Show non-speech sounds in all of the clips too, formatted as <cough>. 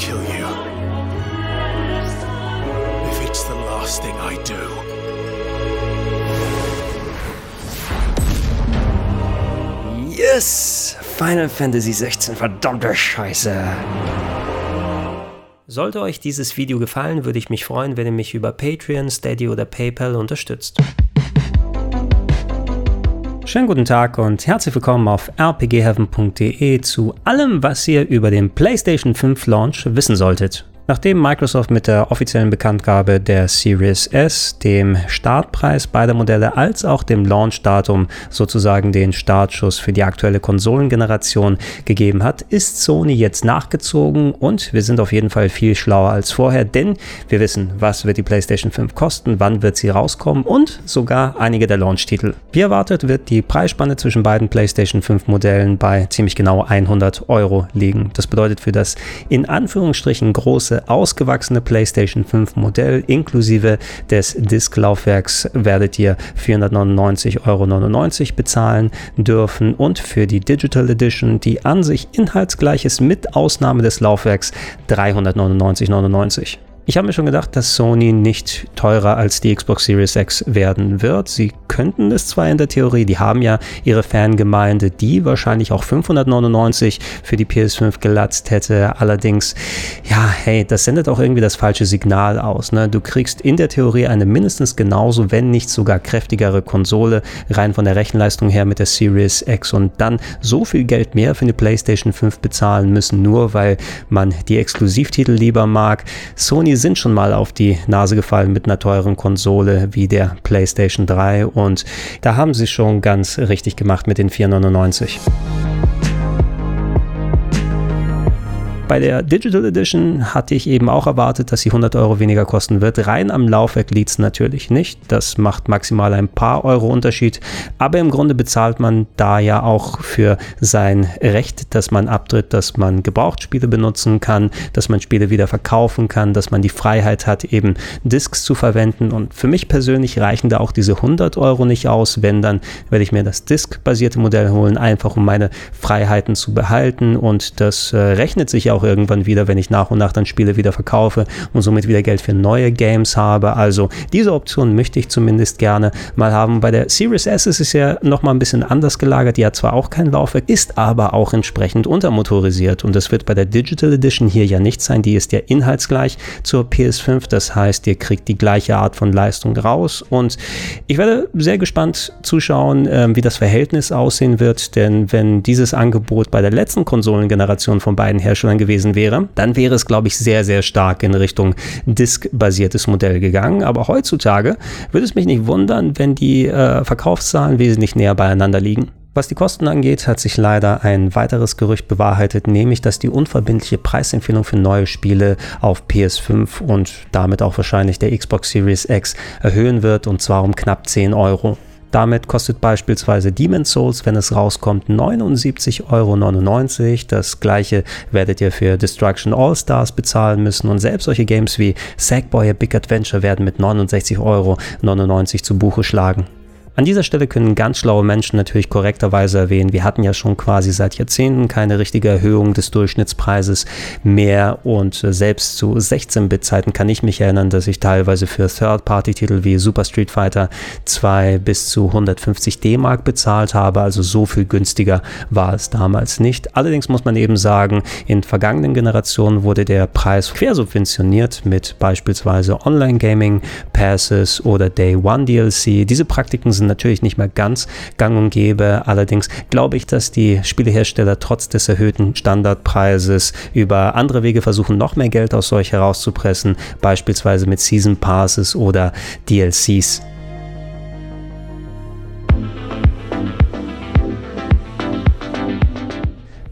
kill you. If it's the last thing I do. Yes! Final Fantasy 16, verdammte Scheiße! Sollte euch dieses Video gefallen, würde ich mich freuen, wenn ihr mich über Patreon, Steady oder PayPal unterstützt. Schönen guten Tag und herzlich willkommen auf rpgheaven.de zu allem, was ihr über den PlayStation 5 Launch wissen solltet. Nachdem Microsoft mit der offiziellen Bekanntgabe der Series S, dem Startpreis beider Modelle als auch dem Launchdatum sozusagen den Startschuss für die aktuelle Konsolengeneration gegeben hat, ist Sony jetzt nachgezogen und wir sind auf jeden Fall viel schlauer als vorher, denn wir wissen, was wird die PlayStation 5 kosten, wann wird sie rauskommen und sogar einige der Launch-Titel. Wie erwartet wird die Preisspanne zwischen beiden PlayStation 5 Modellen bei ziemlich genau 100 Euro liegen. Das bedeutet für das in Anführungsstrichen große ausgewachsene PlayStation 5 Modell inklusive des Disklaufwerks werdet ihr 499,99 Euro bezahlen dürfen. Und für die Digital Edition, die an sich inhaltsgleich ist mit Ausnahme des Laufwerks, 399,99 ich habe mir schon gedacht, dass Sony nicht teurer als die Xbox Series X werden wird. Sie könnten es zwar in der Theorie, die haben ja ihre Fangemeinde, die wahrscheinlich auch 599 für die PS5 gelatzt hätte. Allerdings, ja, hey, das sendet auch irgendwie das falsche Signal aus. Ne? Du kriegst in der Theorie eine mindestens genauso, wenn nicht sogar kräftigere Konsole, rein von der Rechenleistung her mit der Series X und dann so viel Geld mehr für eine PlayStation 5 bezahlen müssen, nur weil man die Exklusivtitel lieber mag. Sony sind schon mal auf die Nase gefallen mit einer teuren Konsole wie der PlayStation 3 und da haben sie schon ganz richtig gemacht mit den 499. Bei der Digital Edition hatte ich eben auch erwartet, dass sie 100 Euro weniger kosten wird. Rein am Laufwerk liegt es natürlich nicht. Das macht maximal ein paar Euro Unterschied. Aber im Grunde bezahlt man da ja auch für sein Recht, dass man abtritt, dass man Gebrauchtspiele benutzen kann, dass man Spiele wieder verkaufen kann, dass man die Freiheit hat, eben Discs zu verwenden. Und für mich persönlich reichen da auch diese 100 Euro nicht aus. Wenn, dann werde ich mir das Disk-basierte Modell holen, einfach um meine Freiheiten zu behalten. Und das äh, rechnet sich auch auch irgendwann wieder, wenn ich nach und nach dann Spiele wieder verkaufe und somit wieder Geld für neue Games habe. Also diese Option möchte ich zumindest gerne mal haben. Bei der Series S ist es ja nochmal ein bisschen anders gelagert. Die hat zwar auch kein Laufwerk, ist aber auch entsprechend untermotorisiert und das wird bei der Digital Edition hier ja nicht sein. Die ist ja inhaltsgleich zur PS5. Das heißt, ihr kriegt die gleiche Art von Leistung raus und ich werde sehr gespannt zuschauen, äh, wie das Verhältnis aussehen wird, denn wenn dieses Angebot bei der letzten Konsolengeneration von beiden Herstellern gewesen gewesen wäre, dann wäre es, glaube ich, sehr, sehr stark in Richtung Disk-basiertes Modell gegangen. Aber heutzutage würde es mich nicht wundern, wenn die äh, Verkaufszahlen wesentlich näher beieinander liegen. Was die Kosten angeht, hat sich leider ein weiteres Gerücht bewahrheitet, nämlich dass die unverbindliche Preisempfehlung für neue Spiele auf PS5 und damit auch wahrscheinlich der Xbox Series X erhöhen wird, und zwar um knapp 10 Euro. Damit kostet beispielsweise Demon's Souls, wenn es rauskommt, 79,99 Euro. Das gleiche werdet ihr für Destruction All Stars bezahlen müssen und selbst solche Games wie Sackboy A Big Adventure werden mit 69,99 Euro zu Buche schlagen. An dieser Stelle können ganz schlaue Menschen natürlich korrekterweise erwähnen, wir hatten ja schon quasi seit Jahrzehnten keine richtige Erhöhung des Durchschnittspreises mehr und äh, selbst zu 16-Bit-Zeiten kann ich mich erinnern, dass ich teilweise für Third-Party-Titel wie Super Street Fighter 2 bis zu 150 D-Mark bezahlt habe, also so viel günstiger war es damals nicht. Allerdings muss man eben sagen, in vergangenen Generationen wurde der Preis quersubventioniert mit beispielsweise Online-Gaming, Passes oder Day One DLC. Diese Praktiken sind natürlich nicht mehr ganz gang und gäbe. Allerdings glaube ich, dass die Spielehersteller trotz des erhöhten Standardpreises über andere Wege versuchen, noch mehr Geld aus euch herauszupressen, beispielsweise mit Season Passes oder DLCs.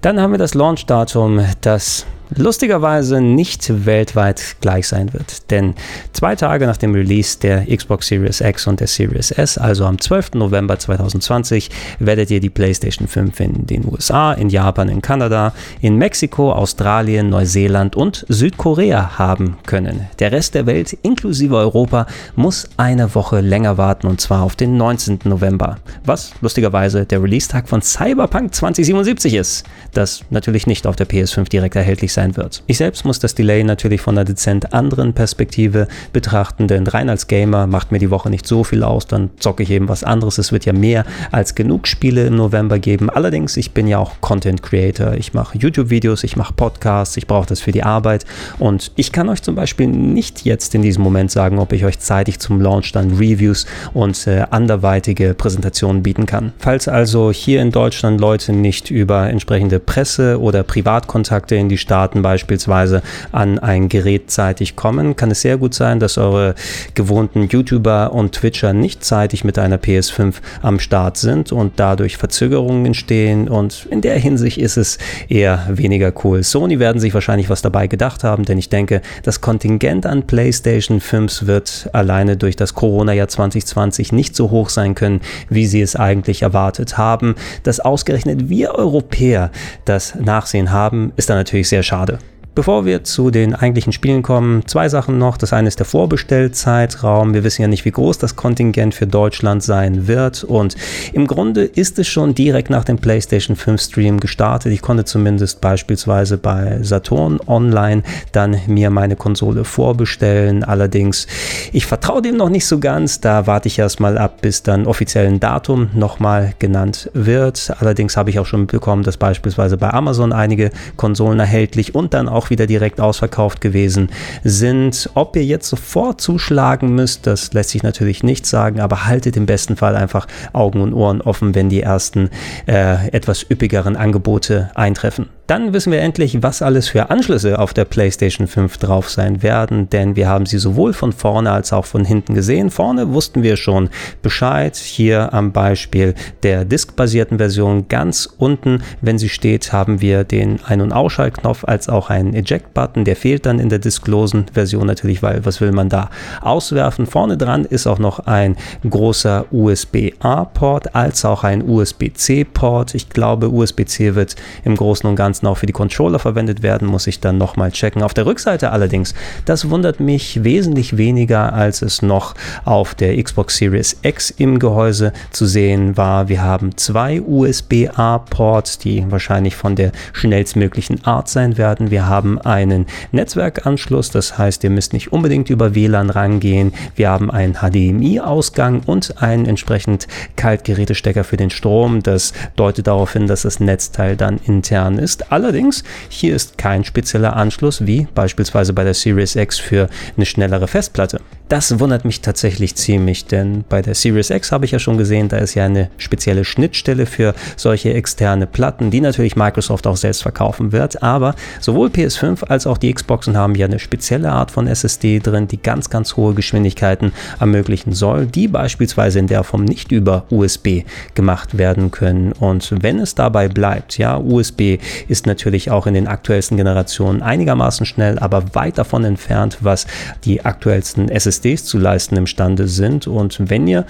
Dann haben wir das Launchdatum, das lustigerweise nicht weltweit gleich sein wird. Denn zwei Tage nach dem Release der Xbox Series X und der Series S, also am 12. November 2020, werdet ihr die PlayStation 5 in den USA, in Japan, in Kanada, in Mexiko, Australien, Neuseeland und Südkorea haben können. Der Rest der Welt, inklusive Europa, muss eine Woche länger warten und zwar auf den 19. November, was lustigerweise der Release-Tag von Cyberpunk 2077 ist, das natürlich nicht auf der PS5 direkt erhältlich sein sein wird. Ich selbst muss das Delay natürlich von einer dezent anderen Perspektive betrachten, denn rein als Gamer macht mir die Woche nicht so viel aus, dann zocke ich eben was anderes. Es wird ja mehr als genug Spiele im November geben. Allerdings, ich bin ja auch Content Creator. Ich mache YouTube-Videos, ich mache Podcasts, ich brauche das für die Arbeit und ich kann euch zum Beispiel nicht jetzt in diesem Moment sagen, ob ich euch zeitig zum Launch dann Reviews und äh, anderweitige Präsentationen bieten kann. Falls also hier in Deutschland Leute nicht über entsprechende Presse oder Privatkontakte in die Staaten beispielsweise an ein Gerät zeitig kommen, kann es sehr gut sein, dass eure gewohnten YouTuber und Twitcher nicht zeitig mit einer PS5 am Start sind und dadurch Verzögerungen entstehen und in der Hinsicht ist es eher weniger cool. Sony werden sich wahrscheinlich was dabei gedacht haben, denn ich denke, das Kontingent an PlayStation 5 wird alleine durch das Corona-Jahr 2020 nicht so hoch sein können, wie sie es eigentlich erwartet haben. Dass ausgerechnet wir Europäer das Nachsehen haben, ist dann natürlich sehr schade schade. Bevor wir zu den eigentlichen Spielen kommen, zwei Sachen noch. Das eine ist der Vorbestellzeitraum. Wir wissen ja nicht, wie groß das Kontingent für Deutschland sein wird. Und im Grunde ist es schon direkt nach dem PlayStation 5 Stream gestartet. Ich konnte zumindest beispielsweise bei Saturn Online dann mir meine Konsole vorbestellen. Allerdings, ich vertraue dem noch nicht so ganz. Da warte ich erstmal ab, bis dann offiziell ein Datum nochmal genannt wird. Allerdings habe ich auch schon mitbekommen, dass beispielsweise bei Amazon einige Konsolen erhältlich und dann auch wieder direkt ausverkauft gewesen sind. Ob ihr jetzt sofort zuschlagen müsst, das lässt sich natürlich nicht sagen, aber haltet im besten Fall einfach Augen und Ohren offen, wenn die ersten äh, etwas üppigeren Angebote eintreffen. Dann wissen wir endlich, was alles für Anschlüsse auf der PlayStation 5 drauf sein werden, denn wir haben sie sowohl von vorne als auch von hinten gesehen. Vorne wussten wir schon Bescheid. Hier am Beispiel der diskbasierten Version ganz unten, wenn sie steht, haben wir den Ein- und Ausschaltknopf als auch einen Eject-Button. Der fehlt dann in der disklosen Version natürlich, weil was will man da auswerfen? Vorne dran ist auch noch ein großer USB-A-Port als auch ein USB-C-Port. Ich glaube, USB-C wird im Großen und Ganzen Ganzen auch für die Controller verwendet werden, muss ich dann nochmal checken. Auf der Rückseite allerdings, das wundert mich wesentlich weniger, als es noch auf der Xbox Series X im Gehäuse zu sehen war. Wir haben zwei USB-A-Ports, die wahrscheinlich von der schnellstmöglichen Art sein werden. Wir haben einen Netzwerkanschluss, das heißt, ihr müsst nicht unbedingt über WLAN rangehen. Wir haben einen HDMI-Ausgang und einen entsprechend Kaltgerätestecker für den Strom. Das deutet darauf hin, dass das Netzteil dann intern ist. Allerdings, hier ist kein spezieller Anschluss wie beispielsweise bei der Series X für eine schnellere Festplatte. Das wundert mich tatsächlich ziemlich, denn bei der Series X habe ich ja schon gesehen, da ist ja eine spezielle Schnittstelle für solche externe Platten, die natürlich Microsoft auch selbst verkaufen wird. Aber sowohl PS5 als auch die Xboxen haben ja eine spezielle Art von SSD drin, die ganz, ganz hohe Geschwindigkeiten ermöglichen soll, die beispielsweise in der Form nicht über USB gemacht werden können. Und wenn es dabei bleibt, ja, USB ist natürlich auch in den aktuellsten Generationen einigermaßen schnell, aber weit davon entfernt, was die aktuellsten SSD SSDs zu leisten imstande sind. Und wenn ihr,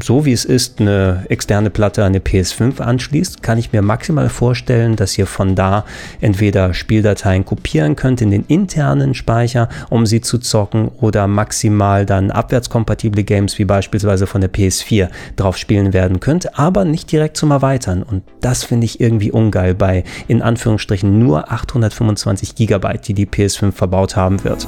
so wie es ist, eine externe Platte an eine PS5 anschließt, kann ich mir maximal vorstellen, dass ihr von da entweder Spieldateien kopieren könnt in den internen Speicher, um sie zu zocken, oder maximal dann abwärtskompatible Games wie beispielsweise von der PS4 drauf spielen werden könnt, aber nicht direkt zum Erweitern. Und das finde ich irgendwie ungeil bei in Anführungsstrichen nur 825 GB, die die PS5 verbaut haben wird.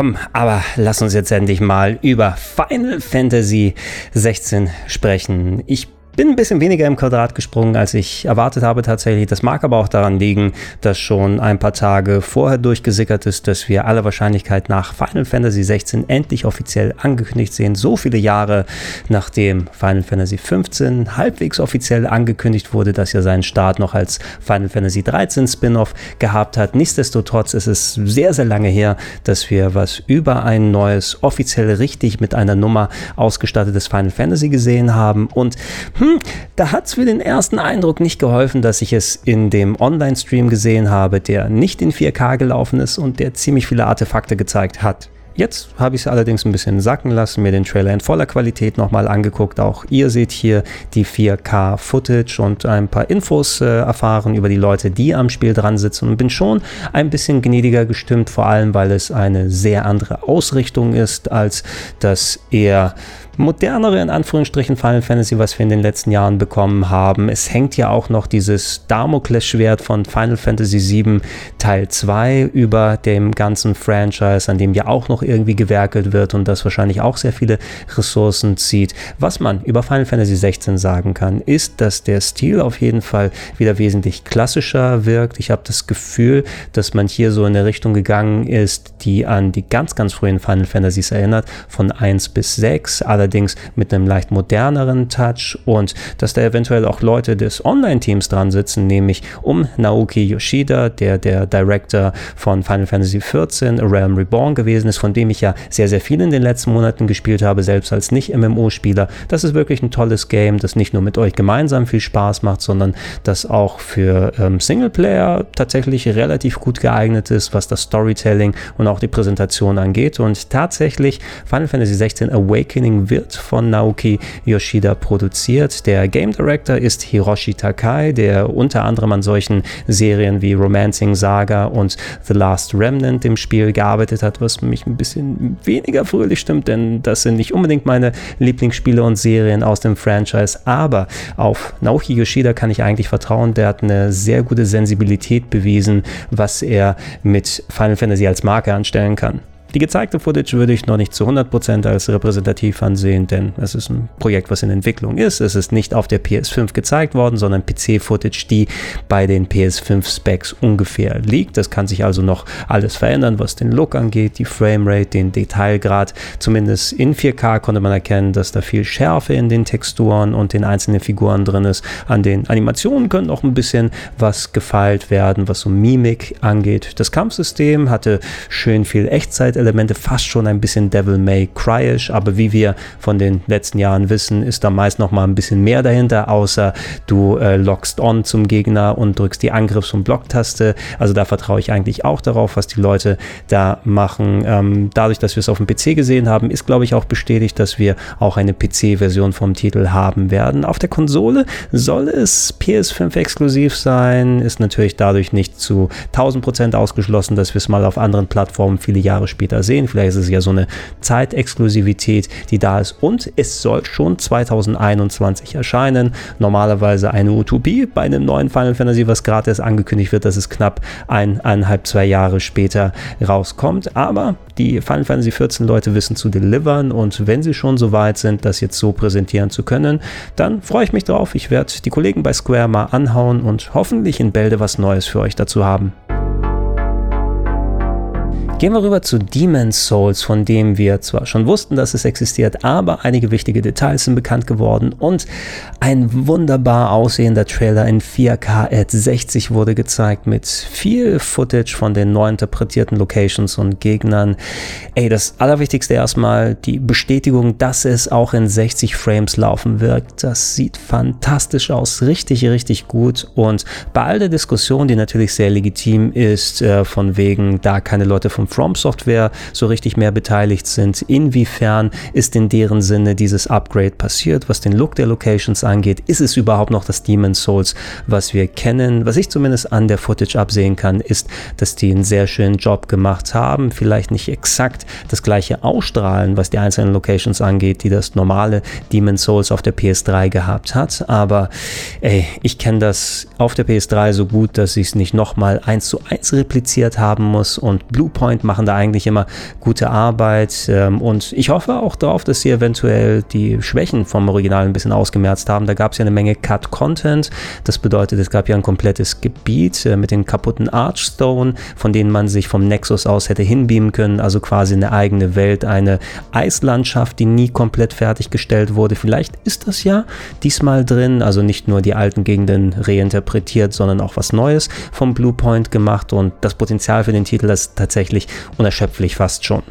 Komm, aber lass uns jetzt endlich mal über Final Fantasy 16 sprechen. Ich bin ein bisschen weniger im Quadrat gesprungen, als ich erwartet habe tatsächlich. Das mag aber auch daran liegen, dass schon ein paar Tage vorher durchgesickert ist, dass wir alle Wahrscheinlichkeit nach Final Fantasy 16 endlich offiziell angekündigt sehen. So viele Jahre nachdem Final Fantasy 15 halbwegs offiziell angekündigt wurde, dass er seinen Start noch als Final Fantasy 13 Spin-off gehabt hat. Nichtsdestotrotz ist es sehr, sehr lange her, dass wir was über ein neues, offiziell richtig mit einer Nummer ausgestattetes Final Fantasy gesehen haben. Und hm, da hat es für den ersten Eindruck nicht geholfen, dass ich es in dem Online-Stream gesehen habe, der nicht in 4K gelaufen ist und der ziemlich viele Artefakte gezeigt hat. Jetzt habe ich es allerdings ein bisschen sacken lassen, mir den Trailer in voller Qualität nochmal angeguckt. Auch ihr seht hier die 4K-Footage und ein paar Infos äh, erfahren über die Leute, die am Spiel dran sitzen und bin schon ein bisschen gnädiger gestimmt, vor allem weil es eine sehr andere Ausrichtung ist als das eher modernere, in Anführungsstrichen, Final Fantasy, was wir in den letzten Jahren bekommen haben. Es hängt ja auch noch dieses Damoklesschwert von Final Fantasy VII Teil 2 über dem ganzen Franchise, an dem ja auch noch irgendwie gewerkelt wird und das wahrscheinlich auch sehr viele Ressourcen zieht. Was man über Final Fantasy 16 sagen kann, ist, dass der Stil auf jeden Fall wieder wesentlich klassischer wirkt. Ich habe das Gefühl, dass man hier so in eine Richtung gegangen ist, die an die ganz, ganz frühen Final Fantasies erinnert, von 1 bis 6, allerdings mit einem leicht moderneren Touch und dass da eventuell auch Leute des Online-Teams dran sitzen, nämlich um Naoki Yoshida, der der Director von Final Fantasy XIV, A Realm Reborn gewesen ist, von dem ich ja sehr, sehr viel in den letzten Monaten gespielt habe, selbst als Nicht-MMO-Spieler. Das ist wirklich ein tolles Game, das nicht nur mit euch gemeinsam viel Spaß macht, sondern das auch für ähm, Singleplayer tatsächlich relativ gut geeignet ist, was das Storytelling und auch die Präsentation angeht. Und tatsächlich Final Fantasy XVI Awakening wird von Naoki Yoshida produziert. Der Game Director ist Hiroshi Takai, der unter anderem an solchen Serien wie Romancing Saga und The Last Remnant im Spiel gearbeitet hat, was mich ein bisschen weniger fröhlich stimmt, denn das sind nicht unbedingt meine Lieblingsspiele und Serien aus dem Franchise. Aber auf Naoki Yoshida kann ich eigentlich vertrauen. Der hat eine sehr gute Sensibilität bewiesen, was er mit Final Fantasy als Marke anstellen kann. Die gezeigte Footage würde ich noch nicht zu 100% als repräsentativ ansehen, denn es ist ein Projekt, was in Entwicklung ist. Es ist nicht auf der PS5 gezeigt worden, sondern PC-Footage, die bei den PS5-Specs ungefähr liegt. Das kann sich also noch alles verändern, was den Look angeht, die Framerate, den Detailgrad. Zumindest in 4K konnte man erkennen, dass da viel Schärfe in den Texturen und den einzelnen Figuren drin ist. An den Animationen könnte noch ein bisschen was gefeilt werden, was so Mimik angeht. Das Kampfsystem hatte schön viel Echtzeit Elemente fast schon ein bisschen Devil May Cryish, aber wie wir von den letzten Jahren wissen, ist da meist noch mal ein bisschen mehr dahinter, außer du äh, lockst on zum Gegner und drückst die Angriffs- und Blocktaste. Also da vertraue ich eigentlich auch darauf, was die Leute da machen. Ähm, dadurch, dass wir es auf dem PC gesehen haben, ist glaube ich auch bestätigt, dass wir auch eine PC-Version vom Titel haben werden. Auf der Konsole soll es PS5 exklusiv sein, ist natürlich dadurch nicht zu 1000% ausgeschlossen, dass wir es mal auf anderen Plattformen viele Jahre später später sehen. Vielleicht ist es ja so eine Zeitexklusivität, die da ist. Und es soll schon 2021 erscheinen. Normalerweise eine Utopie bei einem neuen Final Fantasy, was gerade erst angekündigt wird, dass es knapp eineinhalb, zwei Jahre später rauskommt. Aber die Final Fantasy 14 Leute wissen zu delivern und wenn sie schon so weit sind, das jetzt so präsentieren zu können, dann freue ich mich drauf. Ich werde die Kollegen bei Square mal anhauen und hoffentlich in Bälde was Neues für euch dazu haben. Gehen wir rüber zu Demon's Souls, von dem wir zwar schon wussten, dass es existiert, aber einige wichtige Details sind bekannt geworden und ein wunderbar aussehender Trailer in 4K at 60 wurde gezeigt mit viel Footage von den neu interpretierten Locations und Gegnern. Ey, das Allerwichtigste erstmal die Bestätigung, dass es auch in 60 Frames laufen wird. Das sieht fantastisch aus, richtig, richtig gut und bei all der Diskussion, die natürlich sehr legitim ist, äh, von wegen, da keine Leute vom From Software so richtig mehr beteiligt sind. Inwiefern ist in deren Sinne dieses Upgrade passiert, was den Look der Locations angeht? Ist es überhaupt noch das Demon's Souls, was wir kennen? Was ich zumindest an der Footage absehen kann, ist, dass die einen sehr schönen Job gemacht haben. Vielleicht nicht exakt das gleiche Ausstrahlen, was die einzelnen Locations angeht, die das normale Demon's Souls auf der PS3 gehabt hat. Aber ey, ich kenne das auf der PS3 so gut, dass ich es nicht nochmal eins zu eins repliziert haben muss und Bluepoint Point machen da eigentlich immer gute Arbeit ähm, und ich hoffe auch darauf, dass sie eventuell die Schwächen vom Original ein bisschen ausgemerzt haben. Da gab es ja eine Menge Cut-Content. Das bedeutet, es gab ja ein komplettes Gebiet äh, mit den kaputten Archstone, von denen man sich vom Nexus aus hätte hinbeamen können. Also quasi eine eigene Welt, eine Eislandschaft, die nie komplett fertiggestellt wurde. Vielleicht ist das ja diesmal drin. Also nicht nur die alten Gegenden reinterpretiert, sondern auch was Neues vom Bluepoint gemacht. Und das Potenzial für den Titel ist tatsächlich unerschöpflich fast schon.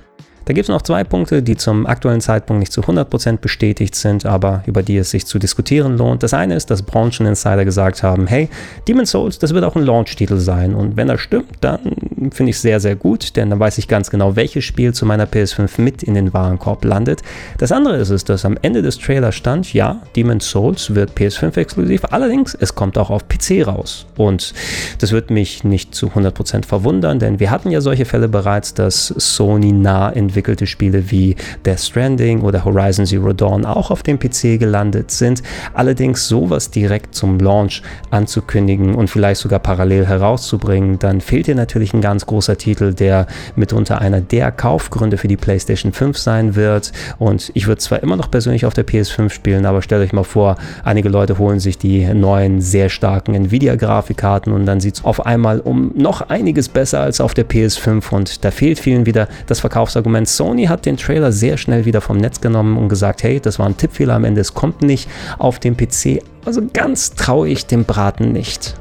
Da gibt es noch zwei Punkte, die zum aktuellen Zeitpunkt nicht zu 100% bestätigt sind, aber über die es sich zu diskutieren lohnt. Das eine ist, dass Brancheninsider gesagt haben, hey, Demon's Souls, das wird auch ein Launch-Titel sein. Und wenn das stimmt, dann finde ich es sehr, sehr gut, denn dann weiß ich ganz genau, welches Spiel zu meiner PS5 mit in den Warenkorb landet. Das andere ist es, dass am Ende des Trailers stand, ja, Demon's Souls wird PS5 exklusiv, allerdings es kommt auch auf PC raus. Und das wird mich nicht zu 100% verwundern, denn wir hatten ja solche Fälle bereits, dass Sony nah entwickelt entwickelte Spiele wie Death Stranding oder Horizon Zero Dawn auch auf dem PC gelandet sind. Allerdings sowas direkt zum Launch anzukündigen und vielleicht sogar parallel herauszubringen, dann fehlt hier natürlich ein ganz großer Titel, der mitunter einer der Kaufgründe für die PlayStation 5 sein wird. Und ich würde zwar immer noch persönlich auf der PS5 spielen, aber stellt euch mal vor, einige Leute holen sich die neuen, sehr starken Nvidia-Grafikkarten und dann sieht es auf einmal um noch einiges besser als auf der PS5 und da fehlt vielen wieder das Verkaufsargument. Sony hat den Trailer sehr schnell wieder vom Netz genommen und gesagt, hey, das war ein Tippfehler am Ende, es kommt nicht auf dem PC. Also ganz traue ich dem Braten nicht.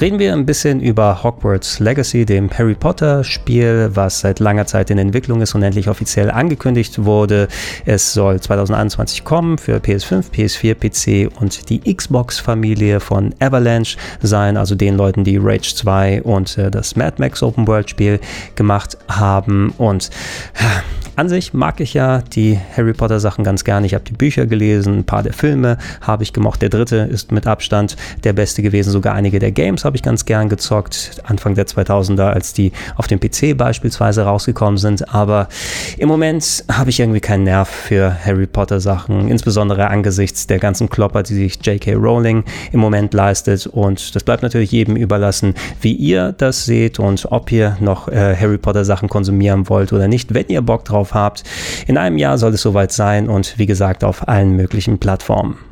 Reden wir ein bisschen über Hogwarts Legacy, dem Harry Potter Spiel, was seit langer Zeit in Entwicklung ist und endlich offiziell angekündigt wurde. Es soll 2021 kommen für PS5, PS4, PC und die Xbox-Familie von Avalanche sein, also den Leuten, die Rage 2 und äh, das Mad Max Open World Spiel gemacht haben. Und an sich mag ich ja die Harry Potter Sachen ganz gerne. Ich habe die Bücher gelesen, ein paar der Filme habe ich gemocht. Der dritte ist mit Abstand der beste gewesen. Sogar einige der Games habe ich ganz gern gezockt. Anfang der 2000er, als die auf dem PC beispielsweise rausgekommen sind. Aber im Moment habe ich irgendwie keinen Nerv für Harry Potter Sachen. Insbesondere angesichts der ganzen Klopper, die sich J.K. Rowling im Moment leistet. Und das bleibt natürlich jedem überlassen, wie ihr das seht und ob ihr noch äh, Harry Potter Sachen konsumieren wollt oder nicht. Wenn ihr Bock drauf habt. In einem Jahr soll es soweit sein und wie gesagt auf allen möglichen Plattformen.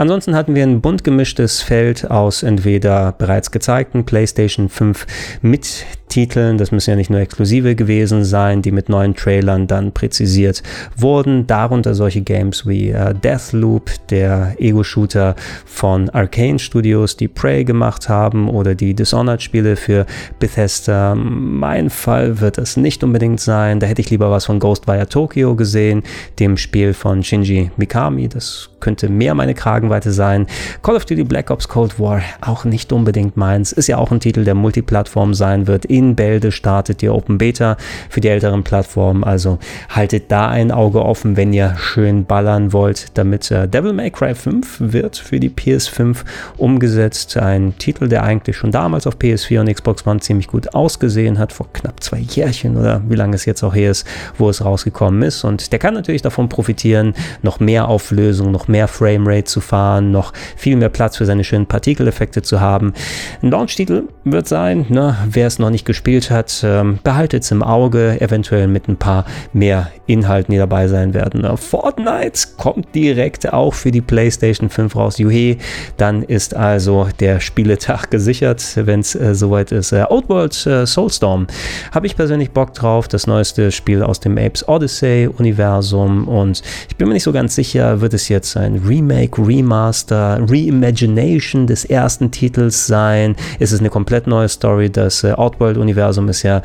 Ansonsten hatten wir ein bunt gemischtes Feld aus entweder bereits gezeigten PlayStation 5 mit Titeln, das müssen ja nicht nur exklusive gewesen sein, die mit neuen Trailern dann präzisiert wurden, darunter solche Games wie äh, Deathloop, der Ego-Shooter von Arcane Studios, die Prey gemacht haben oder die Dishonored-Spiele für Bethesda. Mein Fall wird es nicht unbedingt sein, da hätte ich lieber was von Ghostwire Tokyo gesehen, dem Spiel von Shinji Mikami, das könnte mehr meine Kragenweite sein. Call of Duty Black Ops Cold War auch nicht unbedingt meins. Ist ja auch ein Titel, der Multiplattform sein wird. In Bälde startet die Open Beta für die älteren Plattformen. Also haltet da ein Auge offen, wenn ihr schön ballern wollt, damit äh, Devil May Cry 5 wird für die PS5 umgesetzt. Ein Titel, der eigentlich schon damals auf PS4 und Xbox One ziemlich gut ausgesehen hat, vor knapp zwei Jährchen oder wie lange es jetzt auch her ist, wo es rausgekommen ist. Und der kann natürlich davon profitieren, noch mehr Auflösung, noch mehr Framerate zu fahren, noch viel mehr Platz für seine schönen Partikeleffekte zu haben. Ein Launch-Titel wird sein, ne, wer es noch nicht gespielt hat, ähm, behaltet es im Auge, eventuell mit ein paar mehr Inhalten, die dabei sein werden. Äh, Fortnite kommt direkt auch für die PlayStation 5 raus. Juhe, dann ist also der Spieletag <laughs> gesichert, wenn es äh, soweit ist. Äh, Outworld äh, Soulstorm habe ich persönlich Bock drauf, das neueste Spiel aus dem Apes Odyssey Universum und ich bin mir nicht so ganz sicher, wird es jetzt ein Remake, Remaster, Reimagination des ersten Titels sein? Ist es eine komplett neue Story? Das äh, Outworld-Universum ist ja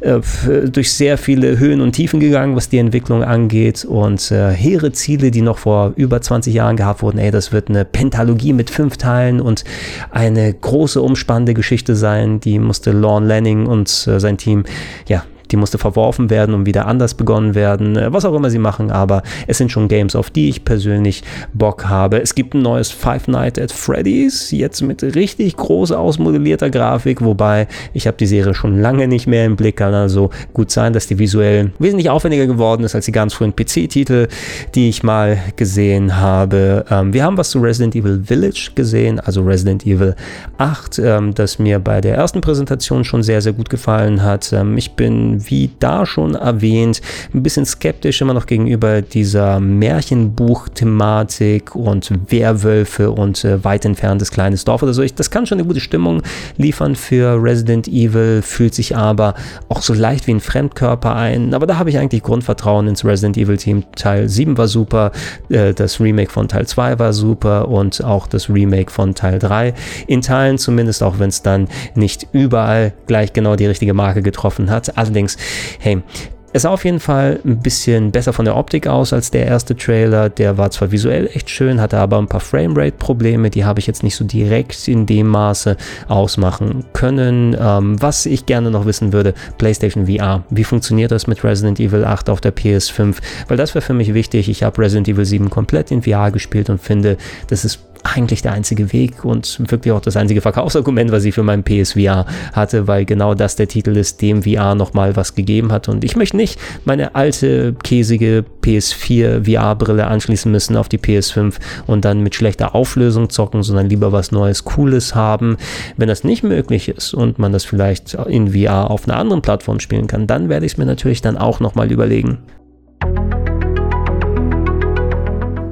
äh, durch sehr viele Höhen und Tiefen gegangen, was die Entwicklung angeht und äh, hehre Ziele, die noch vor über 20 Jahren gehabt wurden. Ey, das wird eine Pentalogie mit fünf Teilen und eine große umspannende Geschichte sein. Die musste Lorne Lanning und äh, sein Team ja die musste verworfen werden und wieder anders begonnen werden, äh, was auch immer sie machen, aber es sind schon Games, auf die ich persönlich Bock habe. Es gibt ein neues Five Nights at Freddy's, jetzt mit richtig groß ausmodellierter Grafik, wobei ich habe die Serie schon lange nicht mehr im Blick, kann also gut sein, dass die visuell wesentlich aufwendiger geworden ist als die ganz frühen PC-Titel, die ich mal gesehen habe. Ähm, wir haben was zu Resident Evil Village gesehen, also Resident Evil 8, ähm, das mir bei der ersten Präsentation schon sehr, sehr gut gefallen hat. Ähm, ich bin wie da schon erwähnt, ein bisschen skeptisch immer noch gegenüber dieser Märchenbuch-Thematik und Werwölfe und äh, weit entferntes kleines Dorf oder so. Ich, das kann schon eine gute Stimmung liefern für Resident Evil, fühlt sich aber auch so leicht wie ein Fremdkörper ein. Aber da habe ich eigentlich Grundvertrauen ins Resident Evil Team. Teil 7 war super, äh, das Remake von Teil 2 war super und auch das Remake von Teil 3. In Teilen zumindest, auch wenn es dann nicht überall gleich genau die richtige Marke getroffen hat. Allerdings Allerdings, hey, es sah auf jeden Fall ein bisschen besser von der Optik aus als der erste Trailer. Der war zwar visuell echt schön, hatte aber ein paar Framerate-Probleme, die habe ich jetzt nicht so direkt in dem Maße ausmachen können. Ähm, was ich gerne noch wissen würde, PlayStation VR. Wie funktioniert das mit Resident Evil 8 auf der PS5? Weil das wäre für mich wichtig. Ich habe Resident Evil 7 komplett in VR gespielt und finde, das ist eigentlich der einzige Weg und wirklich auch das einzige Verkaufsargument, was ich für meinen PSVR hatte, weil genau das der Titel ist, dem VR nochmal was gegeben hat. Und ich möchte nicht meine alte, käsige PS4 VR-Brille anschließen müssen auf die PS5 und dann mit schlechter Auflösung zocken, sondern lieber was Neues, Cooles haben. Wenn das nicht möglich ist und man das vielleicht in VR auf einer anderen Plattform spielen kann, dann werde ich es mir natürlich dann auch nochmal überlegen.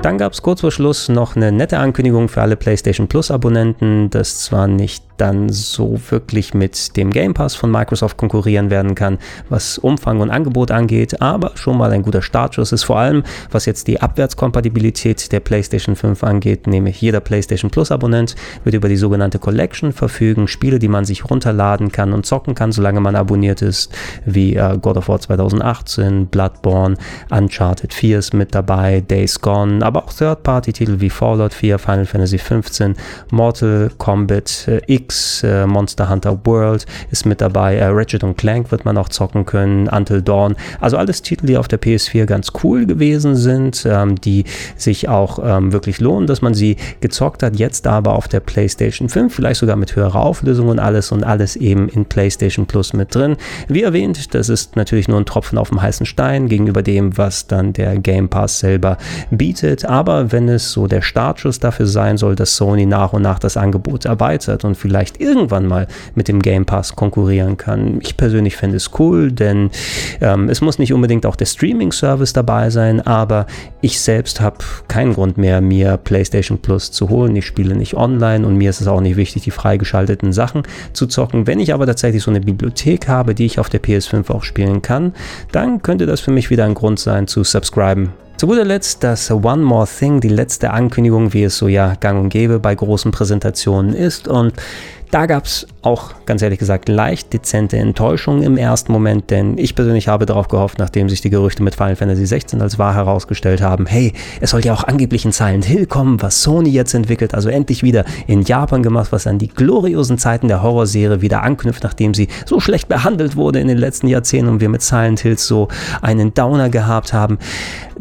Dann gab es kurz vor Schluss noch eine nette Ankündigung für alle PlayStation Plus Abonnenten, das zwar nicht dann so wirklich mit dem Game Pass von Microsoft konkurrieren werden kann, was Umfang und Angebot angeht, aber schon mal ein guter Startschuss ist, vor allem was jetzt die Abwärtskompatibilität der PlayStation 5 angeht, nämlich jeder PlayStation Plus Abonnent wird über die sogenannte Collection verfügen, Spiele, die man sich runterladen kann und zocken kann, solange man abonniert ist, wie äh, God of War 2018, Bloodborne, Uncharted 4 ist mit dabei, Days Gone, aber auch Third-Party-Titel wie Fallout 4, Final Fantasy 15, Mortal Kombat äh, X, äh, Monster Hunter World ist mit dabei, äh, Ratchet und Clank wird man auch zocken können, Until Dawn. Also alles Titel, die auf der PS4 ganz cool gewesen sind, ähm, die sich auch ähm, wirklich lohnen, dass man sie gezockt hat, jetzt aber auf der PlayStation 5, vielleicht sogar mit höherer Auflösung und alles und alles eben in PlayStation Plus mit drin. Wie erwähnt, das ist natürlich nur ein Tropfen auf dem heißen Stein gegenüber dem, was dann der Game Pass selber bietet, aber wenn es so der Startschuss dafür sein soll, dass Sony nach und nach das Angebot erweitert und vielleicht vielleicht irgendwann mal mit dem Game Pass konkurrieren kann. Ich persönlich fände es cool, denn ähm, es muss nicht unbedingt auch der Streaming-Service dabei sein, aber ich selbst habe keinen Grund mehr, mir PlayStation Plus zu holen. Ich spiele nicht online und mir ist es auch nicht wichtig, die freigeschalteten Sachen zu zocken. Wenn ich aber tatsächlich so eine Bibliothek habe, die ich auf der PS5 auch spielen kann, dann könnte das für mich wieder ein Grund sein zu subscriben zu guter Letzt das One More Thing, die letzte Ankündigung, wie es so ja gang und gäbe bei großen Präsentationen ist. Und da gab es auch ganz ehrlich gesagt leicht dezente Enttäuschung im ersten Moment, denn ich persönlich habe darauf gehofft, nachdem sich die Gerüchte mit Final Fantasy 16 als wahr herausgestellt haben, hey, es soll ja auch angeblich in Silent Hill kommen, was Sony jetzt entwickelt, also endlich wieder in Japan gemacht, was an die gloriosen Zeiten der Horrorserie wieder anknüpft, nachdem sie so schlecht behandelt wurde in den letzten Jahrzehnten und wir mit Silent Hills so einen Downer gehabt haben.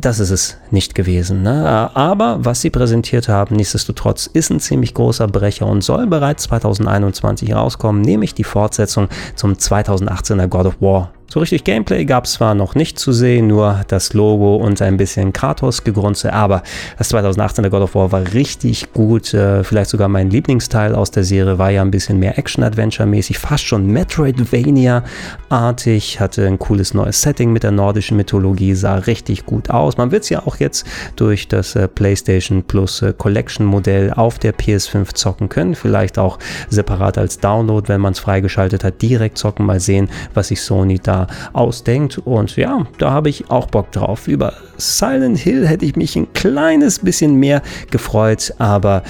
Das ist es nicht gewesen. Ne? Aber was sie präsentiert haben, nichtsdestotrotz, ist ein ziemlich großer Brecher und soll bereits 2021 rauskommen, nämlich die Fortsetzung zum 2018er God of War so richtig Gameplay gab es zwar noch nicht zu sehen, nur das Logo und ein bisschen Kratos-Gegrunze, aber das 2018er God of War war richtig gut. Äh, vielleicht sogar mein Lieblingsteil aus der Serie war ja ein bisschen mehr Action-Adventure-mäßig, fast schon Metroidvania-artig, hatte ein cooles neues Setting mit der nordischen Mythologie, sah richtig gut aus. Man wird es ja auch jetzt durch das äh, PlayStation Plus äh, Collection-Modell auf der PS5 zocken können, vielleicht auch separat als Download, wenn man es freigeschaltet hat, direkt zocken, mal sehen, was sich Sony da ausdenkt. Und ja, da habe ich auch Bock drauf. Über Silent Hill hätte ich mich ein kleines bisschen mehr gefreut, aber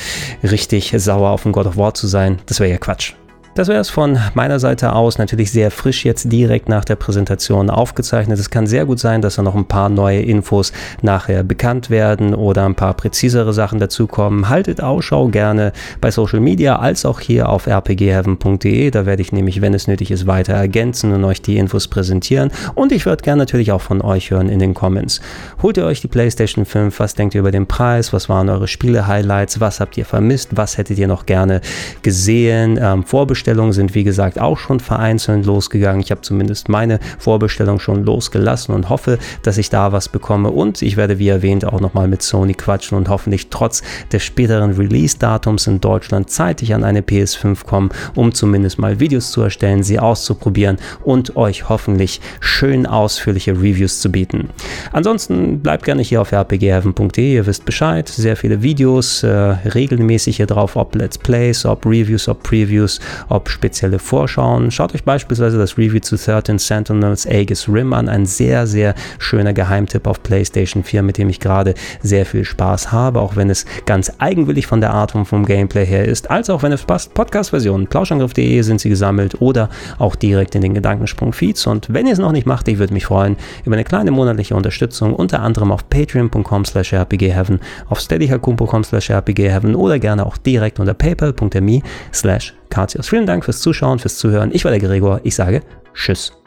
richtig sauer auf dem God of War zu sein, das wäre ja Quatsch. Das wäre es von meiner Seite aus. Natürlich sehr frisch jetzt direkt nach der Präsentation aufgezeichnet. Es kann sehr gut sein, dass da noch ein paar neue Infos nachher bekannt werden oder ein paar präzisere Sachen dazukommen. Haltet Ausschau gerne bei Social Media als auch hier auf rpgheaven.de. Da werde ich nämlich, wenn es nötig ist, weiter ergänzen und euch die Infos präsentieren. Und ich würde gerne natürlich auch von euch hören in den Comments. Holt ihr euch die PlayStation 5? Was denkt ihr über den Preis? Was waren eure Spiele-Highlights? Was habt ihr vermisst? Was hättet ihr noch gerne gesehen? Ähm, Vorbestellungen Vorbestellungen sind wie gesagt auch schon vereinzelt losgegangen. Ich habe zumindest meine Vorbestellung schon losgelassen und hoffe, dass ich da was bekomme. Und ich werde wie erwähnt auch nochmal mit Sony quatschen und hoffentlich trotz des späteren Release-Datums in Deutschland zeitig an eine PS5 kommen, um zumindest mal Videos zu erstellen, sie auszuprobieren und euch hoffentlich schön ausführliche Reviews zu bieten. Ansonsten bleibt gerne hier auf rpgheaven.de, ihr wisst Bescheid, sehr viele Videos, äh, regelmäßig hier drauf, ob Let's Plays, ob Reviews, ob Previews, ob spezielle Vorschauen. Schaut euch beispielsweise das Review zu 13 Sentinels Aegis Rim an, ein sehr, sehr schöner Geheimtipp auf PlayStation 4, mit dem ich gerade sehr viel Spaß habe, auch wenn es ganz eigenwillig von der Art und vom Gameplay her ist, als auch wenn es passt. Podcast-Versionen, plauschangriff.de sind sie gesammelt oder auch direkt in den Gedankensprung-Feeds. Und wenn ihr es noch nicht macht, ich würde mich freuen über eine kleine monatliche Unterstützung, unter anderem auf patreon.com slash rpgheaven, auf steadyhakum.com slash rpgheaven oder gerne auch direkt unter paypal.me slash Katios. Vielen Dank fürs Zuschauen, fürs Zuhören. Ich war der Gregor. Ich sage Tschüss.